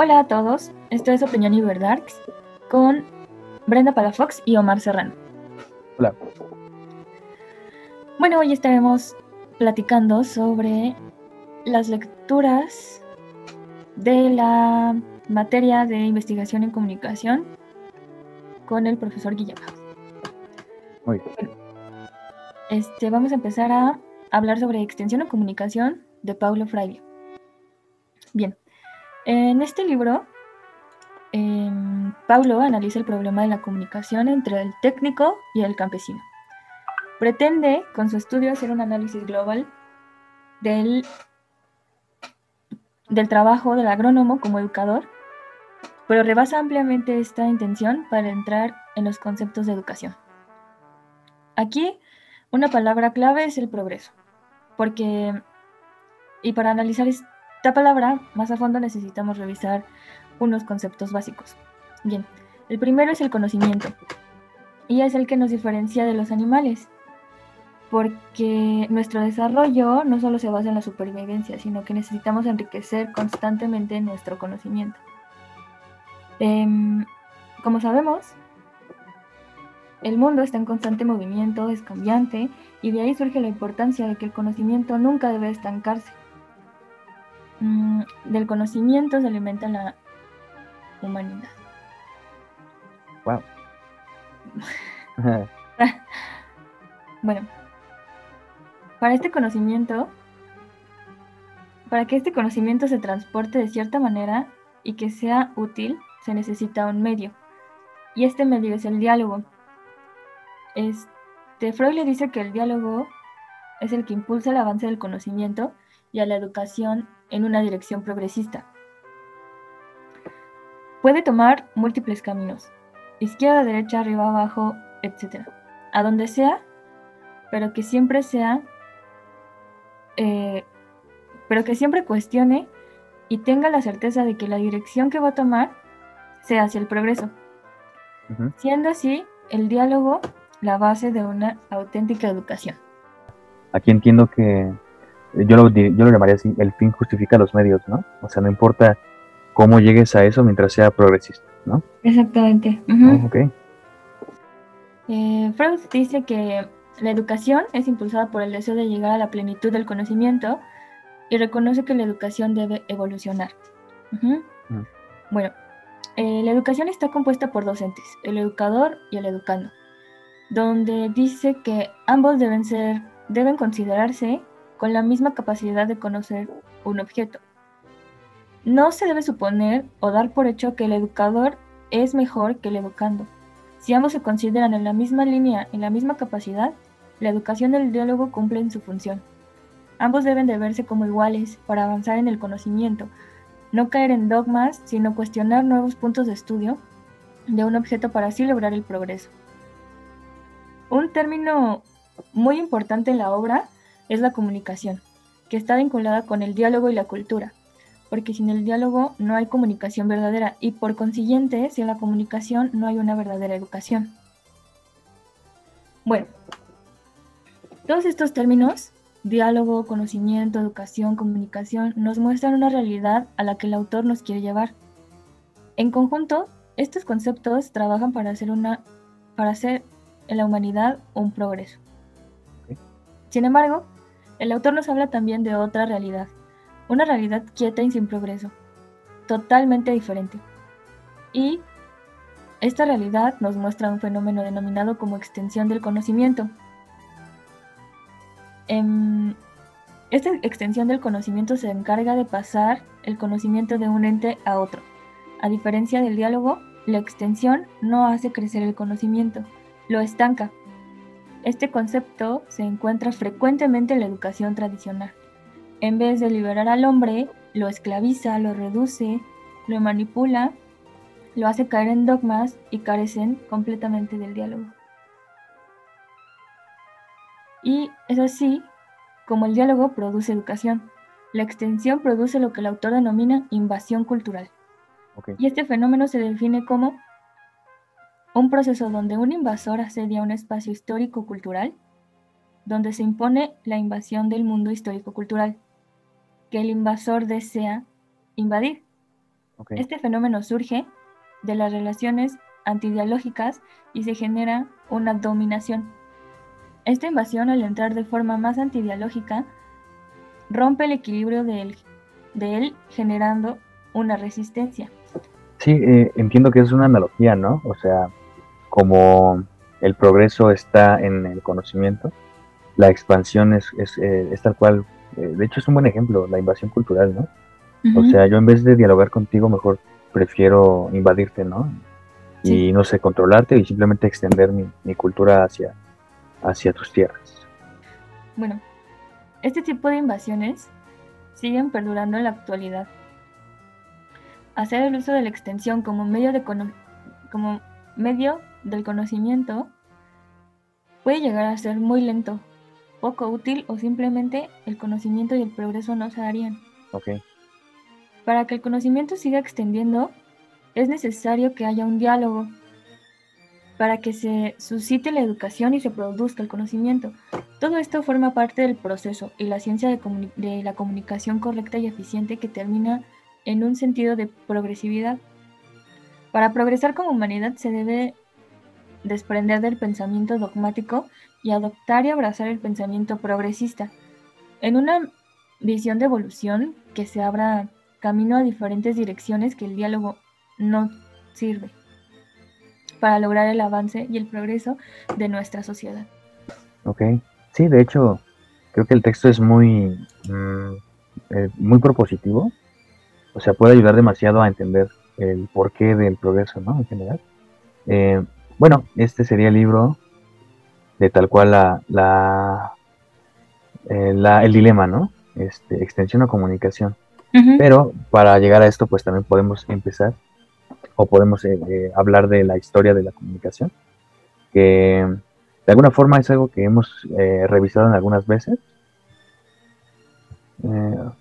Hola a todos, esto es Opinión y Verdarks con Brenda Palafox y Omar Serrano. Hola. Bueno, hoy estaremos platicando sobre las lecturas de la materia de investigación en comunicación con el profesor Guillermo. Muy bien. Este, vamos a empezar a hablar sobre extensión en comunicación de Paulo Freire. Bien, en este libro, em, Paulo analiza el problema de la comunicación entre el técnico y el campesino. Pretende, con su estudio, hacer un análisis global del, del trabajo del agrónomo como educador, pero rebasa ampliamente esta intención para entrar en los conceptos de educación. Aquí, una palabra clave es el progreso, porque, y para analizar esta palabra más a fondo necesitamos revisar unos conceptos básicos. Bien, el primero es el conocimiento, y es el que nos diferencia de los animales porque nuestro desarrollo no solo se basa en la supervivencia, sino que necesitamos enriquecer constantemente nuestro conocimiento. Em, como sabemos, el mundo está en constante movimiento, es cambiante, y de ahí surge la importancia de que el conocimiento nunca debe estancarse. Mm, del conocimiento se alimenta la humanidad. Wow. bueno, para este conocimiento, para que este conocimiento se transporte de cierta manera y que sea útil, se necesita un medio. Y este medio es el diálogo. Este, Freud le dice que el diálogo es el que impulsa el avance del conocimiento y a la educación en una dirección progresista. Puede tomar múltiples caminos, izquierda, derecha, arriba, abajo, etc. A donde sea, pero que siempre sea eh, pero que siempre cuestione y tenga la certeza de que la dirección que va a tomar sea hacia el progreso. Siendo así, el diálogo la base de una auténtica educación. Aquí entiendo que yo lo, yo lo llamaría así, el fin justifica los medios, ¿no? O sea, no importa cómo llegues a eso mientras sea progresista, ¿no? Exactamente. Oh, eh, Freud dice que la educación es impulsada por el deseo de llegar a la plenitud del conocimiento y reconoce que la educación debe evolucionar. Mm. Bueno, eh, la educación está compuesta por dos entes, el educador y el educando, donde dice que ambos deben ser, deben considerarse con la misma capacidad de conocer un objeto. No se debe suponer o dar por hecho que el educador es mejor que el educando. Si ambos se consideran en la misma línea, en la misma capacidad, la educación y el diálogo cumplen su función. Ambos deben de verse como iguales para avanzar en el conocimiento, no caer en dogmas, sino cuestionar nuevos puntos de estudio de un objeto para así lograr el progreso. Un término muy importante en la obra es la comunicación, que está vinculada con el diálogo y la cultura, porque sin el diálogo no hay comunicación verdadera y por consiguiente, sin la comunicación no hay una verdadera educación. Bueno, todos estos términos, diálogo, conocimiento, educación, comunicación, nos muestran una realidad a la que el autor nos quiere llevar. En conjunto, estos conceptos trabajan para hacer, una, para hacer en la humanidad un progreso. Sin embargo, el autor nos habla también de otra realidad, una realidad quieta y sin progreso, totalmente diferente. Y esta realidad nos muestra un fenómeno denominado como extensión del conocimiento, Em, esta extensión del conocimiento se encarga de pasar el conocimiento de un ente a otro. A diferencia del diálogo, la extensión no hace crecer el conocimiento, lo estanca. Este concepto se encuentra frecuentemente en la educación tradicional. En vez de liberar al hombre, lo esclaviza, lo reduce, lo manipula, lo hace caer en dogmas y carecen completamente del diálogo. Y es así como el diálogo produce educación. La extensión produce lo que el autor denomina invasión cultural. Y este fenómeno se define como un proceso donde un invasor asedia un espacio histórico-cultural, donde se impone la invasión del mundo histórico-cultural, que el invasor desea invadir. Este fenómeno surge de las relaciones antidialógicas y se genera una dominación. Esta invasión, al entrar de forma más antidialógica, rompe el equilibrio de él, de él generando una resistencia. Sí, eh, entiendo que es una analogía, ¿no? O sea, como el progreso está en el conocimiento, la expansión es, es, eh, tal cual, eh, de hecho es un buen ejemplo, la invasión cultural, ¿no? O sea, yo en vez de dialogar contigo, mejor prefiero invadirte, ¿no? Y no sé, controlarte y simplemente extender mi, mi cultura hacia, hacia tus tierras. Bueno, este tipo de invasiones siguen perdurando en la actualidad. Hacer el uso de la extensión como medio, de como medio del conocimiento puede llegar a ser muy lento, poco útil o simplemente el conocimiento y el progreso no se darían. Okay. Para que el conocimiento siga extendiendo, es necesario que haya un diálogo para que se suscite la educación y se produzca el conocimiento. Todo esto forma parte del proceso y la ciencia de, la comunicación correcta y eficiente que termina en un sentido de progresividad. Para progresar como humanidad se debe desprender del pensamiento dogmático y adoptar y abrazar el pensamiento progresista. En una visión de evolución que se abra camino a diferentes direcciones que el diálogo no sirve para lograr el avance y el progreso de nuestra sociedad. Ok, sí, de hecho, creo que el texto es muy, mm, eh, muy propositivo, o sea, puede ayudar demasiado a entender el porqué del progreso, ¿no? En general. Eh, bueno, este sería el libro de tal cual la, la, eh, el dilema, ¿no? Este, extensión o comunicación. Pero para llegar a esto, pues también podemos empezar o podemos eh, eh, hablar de la historia de la comunicación, que de alguna forma es algo que hemos eh, revisado en algunas veces.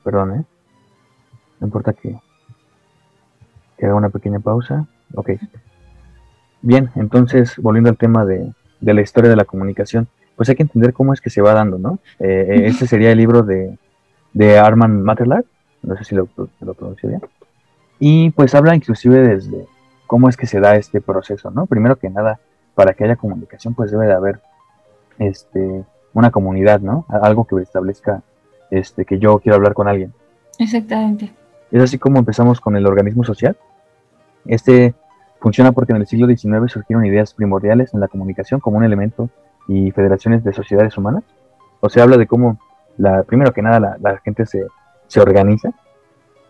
perdón, no importa que, que haga una pequeña pausa. Ok. Bien, entonces, volviendo al tema de, de, la historia de la comunicación, pues hay que entender cómo es que se va dando, ¿no? este sería el libro de, de Armand Matterlack, no sé si lo, lo pronuncio bien. Y pues habla inclusive desde cómo es que se da este proceso, ¿no? Primero que nada, para que haya comunicación, pues debe de haber este, una comunidad, ¿no? Algo que establezca este, que yo quiero hablar con alguien. Exactamente. Es así como empezamos con el organismo social. Este funciona porque en el siglo XIX surgieron ideas primordiales en la comunicación como un elemento y federaciones de sociedades humanas. O sea, habla de cómo, la, primero que nada, la, la gente se, se organiza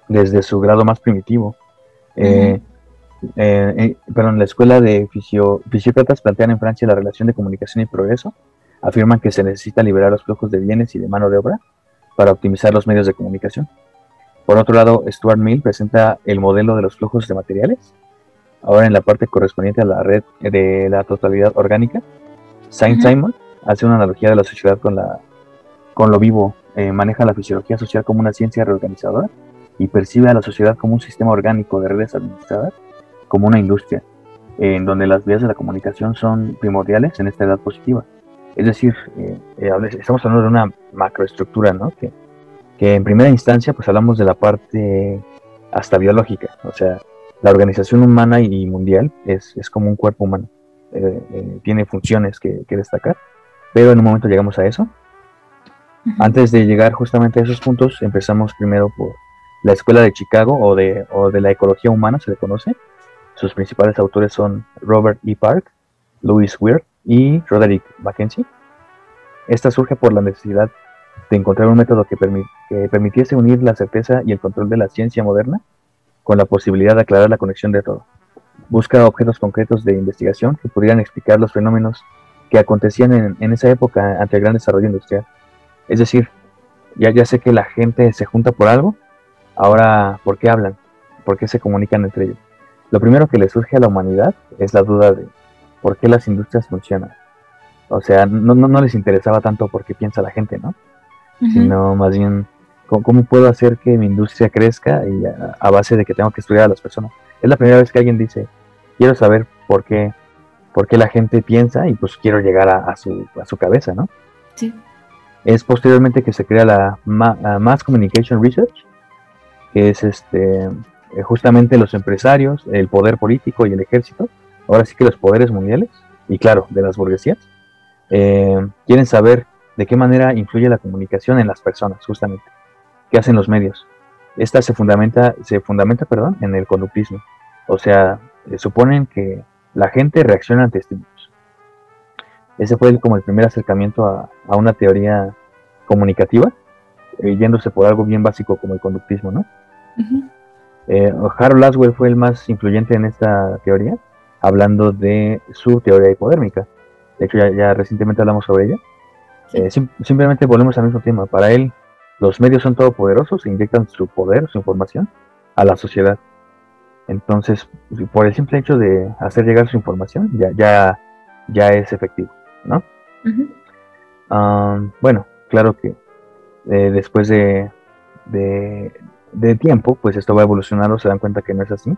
desde su grado más primitivo. Eh, eh, eh, perdón, la escuela de fisio, fisiócratas plantean en Francia la relación de comunicación y progreso. Afirman que se necesita liberar los flujos de bienes y de mano de obra para optimizar los medios de comunicación. Por otro lado, Stuart Mill presenta el modelo de los flujos de materiales, ahora en la parte correspondiente a la red de la totalidad orgánica. Saint Simon hace una analogía de la sociedad con, la, con lo vivo, maneja la fisiología social como una ciencia reorganizadora y percibe a la sociedad como un sistema orgánico de redes administradas, como una industria, en donde las vías de la comunicación son primordiales en esta edad positiva. Es decir, eh, eh, estamos hablando de una macroestructura, ¿no? Que, que en primera instancia pues hablamos de la parte hasta biológica, o sea, la organización humana y mundial es, es como un cuerpo humano, eh, tiene funciones que, que, destacar, pero en un momento llegamos a eso. Antes de llegar justamente a esos puntos, empezamos primero por la Escuela de Chicago o de, o de la Ecología Humana, se le conoce. Sus principales autores son Robert E. Park, Louis Weir y Roderick Mackenzie. Esta surge por la necesidad de encontrar un método que, que, permitiese unir la certeza y el control de la ciencia moderna con la posibilidad de aclarar la conexión de todo. Busca objetos concretos de investigación que pudieran explicar los fenómenos que acontecían en, en esa época ante el gran desarrollo industrial. Es decir, ya, ya sé que la gente se junta por algo, Ahora, ¿por qué hablan? ¿Por qué se comunican entre ellos? Lo primero que le surge a la humanidad es la duda de por qué las industrias funcionan. O sea, no, no, les interesaba tanto por qué piensa la gente, ¿no? Sino más bien, ¿cómo, puedo hacer que mi industria crezca y a, base de que tengo que estudiar a las personas? Es la primera vez que alguien dice, quiero saber por qué, por qué la gente piensa y pues quiero llegar a, su, a su cabeza, ¿no? Sí. Es posteriormente que se crea la Mass Communication Research, que es este eh, justamente los empresarios, el poder político y el ejército, ahora sí que los poderes mundiales, y claro, de las burguesías, eh, quieren saber de qué manera influye la comunicación en las personas, justamente. ¿Qué hacen los medios? Esta se fundamenta, se fundamenta perdón, en el conductismo. O sea, suponen que la gente reacciona ante estímulos. Ese fue como el primer acercamiento a, una teoría comunicativa, eh, yéndose por algo bien básico como el conductismo, ¿no? Eh, Harold Laswell fue el más influyente en esta teoría, hablando de su teoría hipodérmica. De hecho, ya, recientemente hablamos sobre ella. Eh, simplemente volvemos al mismo tema. Para él, los medios son todopoderosos e inyectan su poder, su información, a la sociedad. Entonces, por el simple hecho de hacer llegar su información, ya, ya, ya es efectivo, ¿no? Bueno, claro que eh, después de, de, tiempo, pues esto va evolucionando, se dan cuenta que no es así.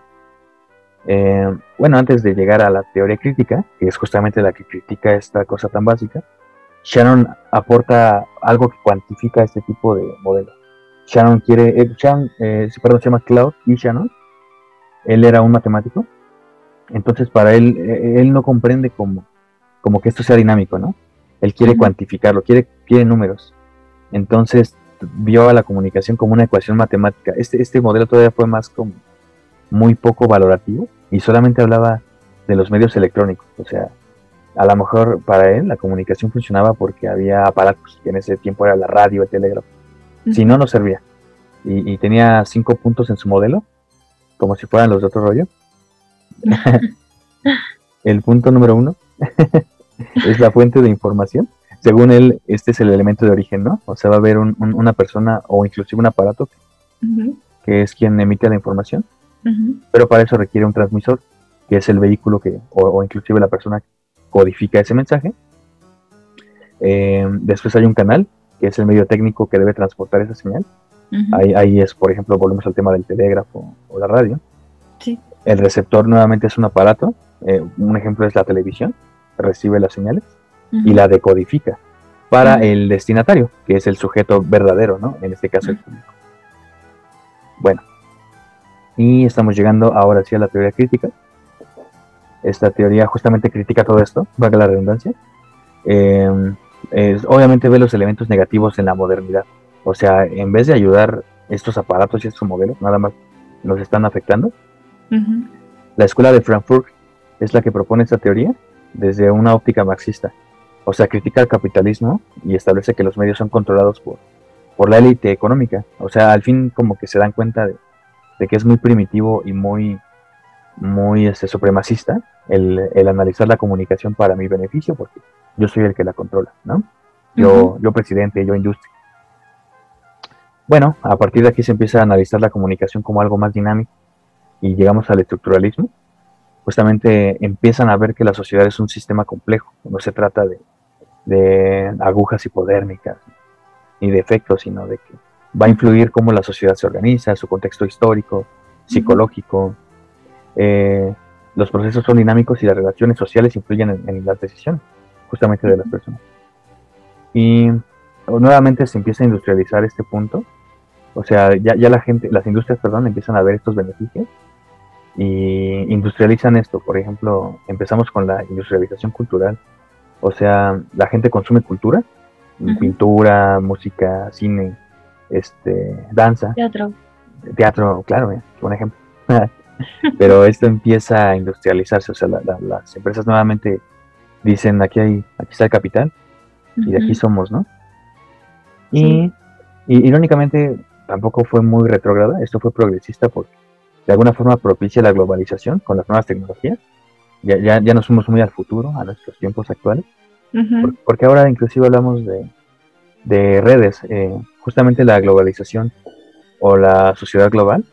Eh, bueno, antes de llegar a la teoría crítica, que es justamente la que critica esta cosa tan básica, Shannon aporta algo que cuantifica este tipo de modelo. Shannon quiere, eh, Shannon, eh, perdón, se llama Cloud y Shannon. Él era un matemático. Entonces, para él, eh, él no comprende como, como que esto sea dinámico, ¿no? Él quiere cuantificarlo, quiere, quiere números. Entonces, vio a la comunicación como una ecuación matemática. Este, este modelo todavía fue más como muy poco valorativo y solamente hablaba de los medios electrónicos. O sea, a lo mejor para él la comunicación funcionaba porque había aparatos, que en ese tiempo era la radio, el telégrafo. Si no, no servía. Y, tenía cinco puntos en su modelo, como si fueran los de otro rollo. el punto número uno es la fuente de información. Según él, este es el elemento de origen, ¿no? O sea, va a haber una persona o inclusive un aparato que, es quien emite la información, pero para eso requiere un transmisor, que es el vehículo que, o, inclusive la persona codifica ese mensaje. Eh, después hay un canal, que es el medio técnico que debe transportar esa señal. ahí, es, por ejemplo, volvemos al tema del telégrafo o la radio. El receptor nuevamente es un aparato. Eh, un ejemplo es la televisión, recibe las señales y la decodifica para el destinatario, que es el sujeto verdadero, ¿no? En este caso el público. Bueno, y estamos llegando ahora sí a la teoría crítica, esta teoría justamente critica todo esto, valga la redundancia. Em, obviamente ve los elementos negativos en la modernidad. O sea, en vez de ayudar estos aparatos y estos modelos, nada más nos están afectando. La escuela de Frankfurt es la que propone esta teoría desde una óptica marxista. O sea, critica el capitalismo y establece que los medios son controlados por, por la élite económica. O sea, al fin como que se dan cuenta de, de que es muy primitivo y muy muy este, supremacista el, analizar la comunicación para mi beneficio, porque yo soy el que la controla, ¿no? Yo, yo presidente, yo industria. Bueno, a partir de aquí se empieza a analizar la comunicación como algo más dinámico y llegamos al estructuralismo. Justamente empiezan a ver que la sociedad es un sistema complejo, no se trata de, de agujas hipodérmicas ni de efectos, sino de que va a influir cómo la sociedad se organiza, su contexto histórico, psicológico, eh, los procesos son dinámicos y las relaciones sociales influyen en, las decisiones justamente de las personas. Y nuevamente se empieza a industrializar este punto, o sea, ya, ya la gente, las industrias, perdón, empiezan a ver estos beneficios y industrializan esto. Por ejemplo, empezamos con la industrialización cultural, o sea, la gente consume cultura, pintura, música, cine, este, danza. Teatro. Teatro, claro, eh, un ejemplo. pero esto empieza a industrializarse, o sea, las empresas nuevamente dicen, aquí hay, aquí está el capital y de aquí somos, ¿no? Y, irónicamente tampoco fue muy retrógrada, esto fue progresista porque de alguna forma propicia la globalización con las nuevas tecnologías. Ya, ya, ya nos fuimos muy al futuro, a nuestros tiempos actuales, porque ahora inclusive hablamos de, de redes, eh, justamente la globalización o la sociedad global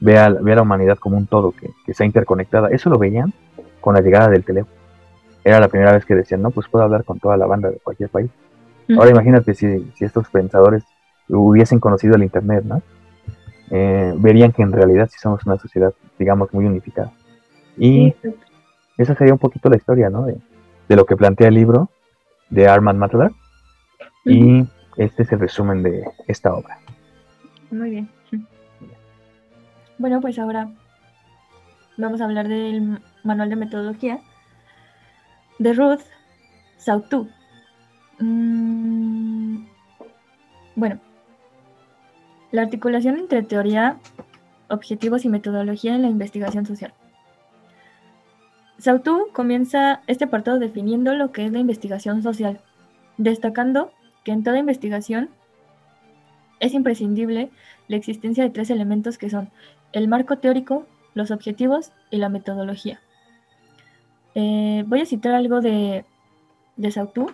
ve a, la humanidad como un todo, que, que está interconectada. Eso lo veían con la llegada del teléfono. Era la primera vez que decían, no, pues puedo hablar con toda la banda de cualquier país. Ahora imagínate si, si, estos pensadores hubiesen conocido el Internet, ¿no? Eh, verían que en realidad sí somos una sociedad, digamos, muy unificada. Y esa sería un poquito la historia, ¿no? De, de lo que plantea el libro de Armand Matador. Y este es el resumen de esta obra. Muy bien. Bueno, pues ahora vamos a hablar del manual de metodología de Ruth Sautu. Mm, bueno, la articulación entre teoría, objetivos y metodología en la investigación social. Sautu comienza este apartado definiendo lo que es la investigación social, destacando que en toda investigación es imprescindible la existencia de tres elementos que son el marco teórico, los objetivos y la metodología. Eh, voy a citar algo de, de Sautu.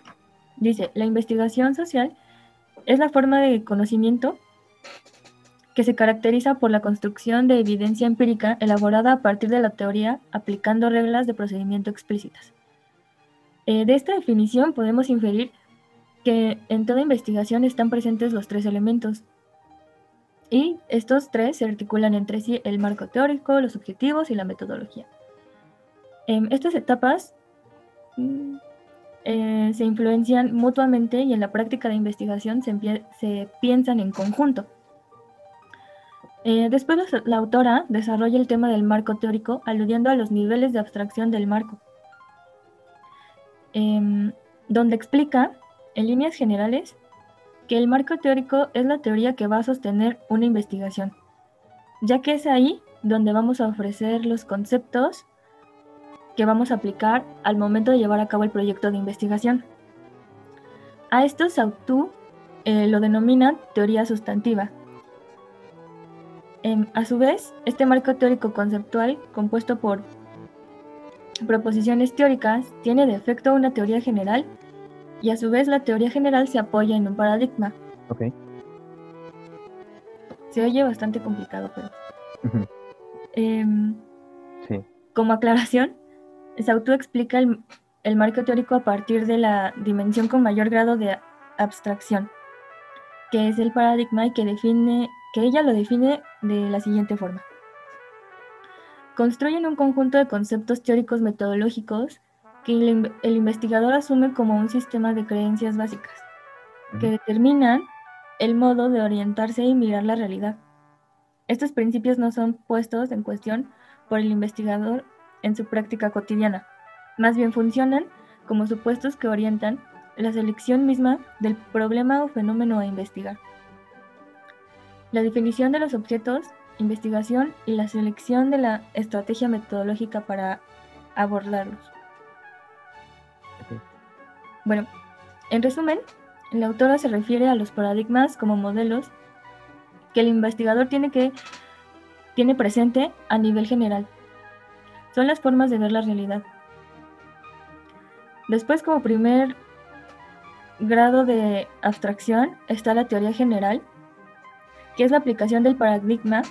Dice, la investigación social es la forma de conocimiento que se caracteriza por la construcción de evidencia empírica elaborada a partir de la teoría aplicando reglas de procedimiento explícitas. Eh, de esta definición podemos inferir que en toda investigación están presentes los tres elementos y estos tres se articulan entre sí el marco teórico, los objetivos y la metodología. En estas etapas mm, eh, se influencian mutuamente y en la práctica de investigación se piensan en conjunto. Eh, después la, autora desarrolla el tema del marco teórico aludiendo a los niveles de abstracción del marco, em, donde explica, en líneas generales, que el marco teórico es la teoría que va a sostener una investigación, ya que es ahí donde vamos a ofrecer los conceptos que vamos a aplicar al momento de llevar a cabo el proyecto de investigación. A esto Sautu eh, lo denomina teoría sustantiva, Em, a su vez, este marco teórico conceptual, compuesto por proposiciones teóricas, tiene de efecto una teoría general y a su vez la teoría general se apoya en un paradigma. Ok. Se oye bastante complicado, pero... Em, sí. Como aclaración, Sautu explica el, el marco teórico a partir de la dimensión con mayor grado de abstracción, que es el paradigma y que define que ella lo define de la siguiente forma. Construyen un conjunto de conceptos teóricos metodológicos que el, investigador asume como un sistema de creencias básicas, que determinan el modo de orientarse y mirar la realidad. Estos principios no son puestos en cuestión por el investigador en su práctica cotidiana, más bien funcionan como supuestos que orientan la selección misma del problema o fenómeno a investigar la definición de los objetos, investigación y la selección de la estrategia metodológica para abordarlos. Bueno, en resumen, la autora se refiere a los paradigmas como modelos que el investigador tiene que tiene presente a nivel general. Son las formas de ver la realidad. Después, como primer grado de abstracción, está la teoría general, que es la aplicación del paradigma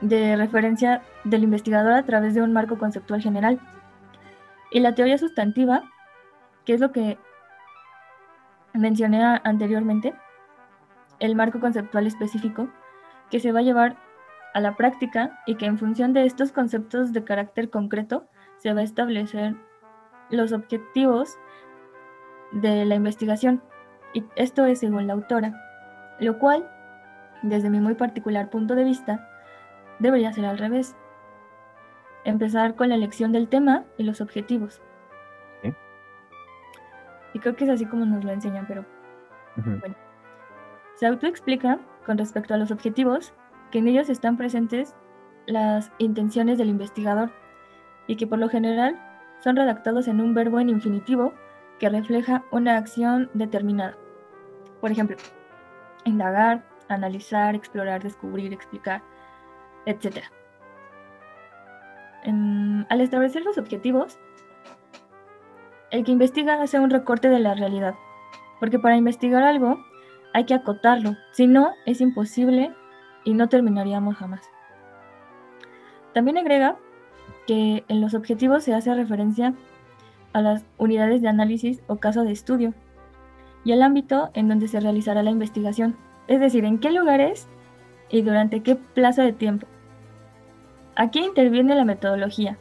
de referencia del investigador a través de un marco conceptual general. Y la teoría sustantiva, que es lo que mencioné anteriormente, el marco conceptual específico, que se va a llevar a la práctica y que en función de estos conceptos de carácter concreto se va a establecer los objetivos de la investigación. Y esto es según la autora, lo cual desde mi muy particular punto de vista, debería ser al revés. Empezar con la elección del tema y los objetivos. Y creo que es así como nos lo enseñan, pero bueno. Se autoexplica con respecto a los objetivos que en ellos están presentes las intenciones del investigador y que por lo general son redactados en un verbo en infinitivo que refleja una acción determinada. Por ejemplo, indagar, analizar, explorar, descubrir, explicar, etc. al establecer los objetivos, el que investiga hace un recorte de la realidad, porque para investigar algo hay que acotarlo, si no es imposible y no terminaríamos jamás. También agrega que en los objetivos se hace referencia a las unidades de análisis o caso de estudio y al ámbito en donde se realizará la investigación, es decir, en qué lugares y durante qué plazo de tiempo. Aquí interviene la metodología,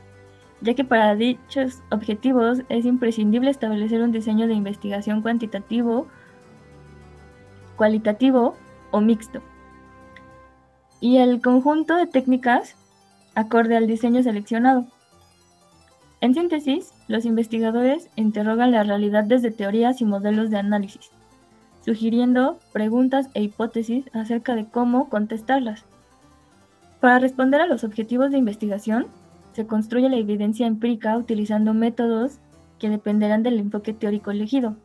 ya que para dichos objetivos es imprescindible establecer un diseño de investigación cuantitativo, cualitativo o mixto. y el conjunto de técnicas acorde al diseño seleccionado. En síntesis, los investigadores interrogan la realidad desde teorías y modelos de análisis, sugiriendo preguntas e hipótesis acerca de cómo contestarlas. Para responder a los objetivos de investigación, se construye la evidencia empírica utilizando métodos que dependerán del enfoque teórico elegido.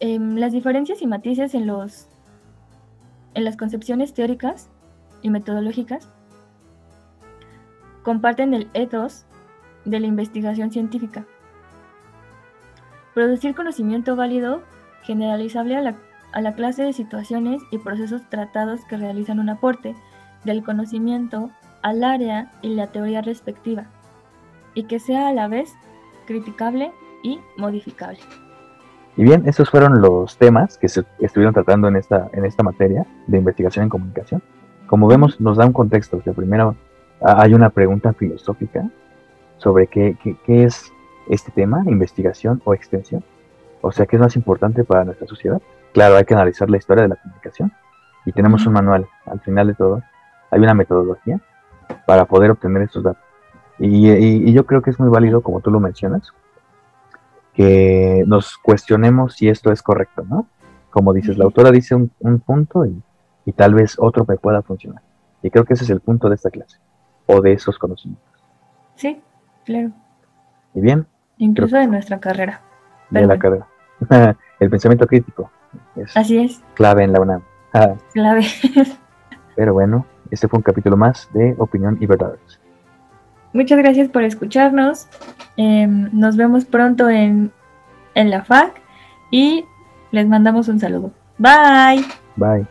Em, las diferencias y matices en, los, en las concepciones teóricas y metodológicas comparten el ethos de la investigación científica. Producir conocimiento válido, generalizable a la, a la clase de situaciones y procesos tratados que realizan un aporte del conocimiento al área y la teoría respectiva, y que sea a la vez criticable y modificable. Y bien, esos fueron los temas que se estuvieron tratando en esta, en esta materia de investigación en comunicación. Como vemos, nos da un contexto, que primero hay una pregunta filosófica sobre qué, qué, es este tema, investigación o extensión. O sea, ¿qué es más importante para nuestra sociedad? Claro, hay que analizar la historia de la comunicación y tenemos un manual. Al final de todo, hay una metodología para poder obtener estos datos. Y, yo creo que es muy válido, como tú lo mencionas, que nos cuestionemos si esto es correcto, ¿no? Como dices, la autora dice un, un punto y, y tal vez otro me pueda funcionar. Y creo que ese es el punto de esta clase o de esos conocimientos. Sí, claro. Y bien. Incluso de nuestra carrera. De la carrera. el pensamiento crítico. Es Así es. Clave en la UNAM. clave. Pero bueno, este fue un capítulo más de Opinión y Verdades. Muchas gracias por escucharnos. Em, nos vemos pronto en, en la FAC y les mandamos un saludo. Bye. Bye.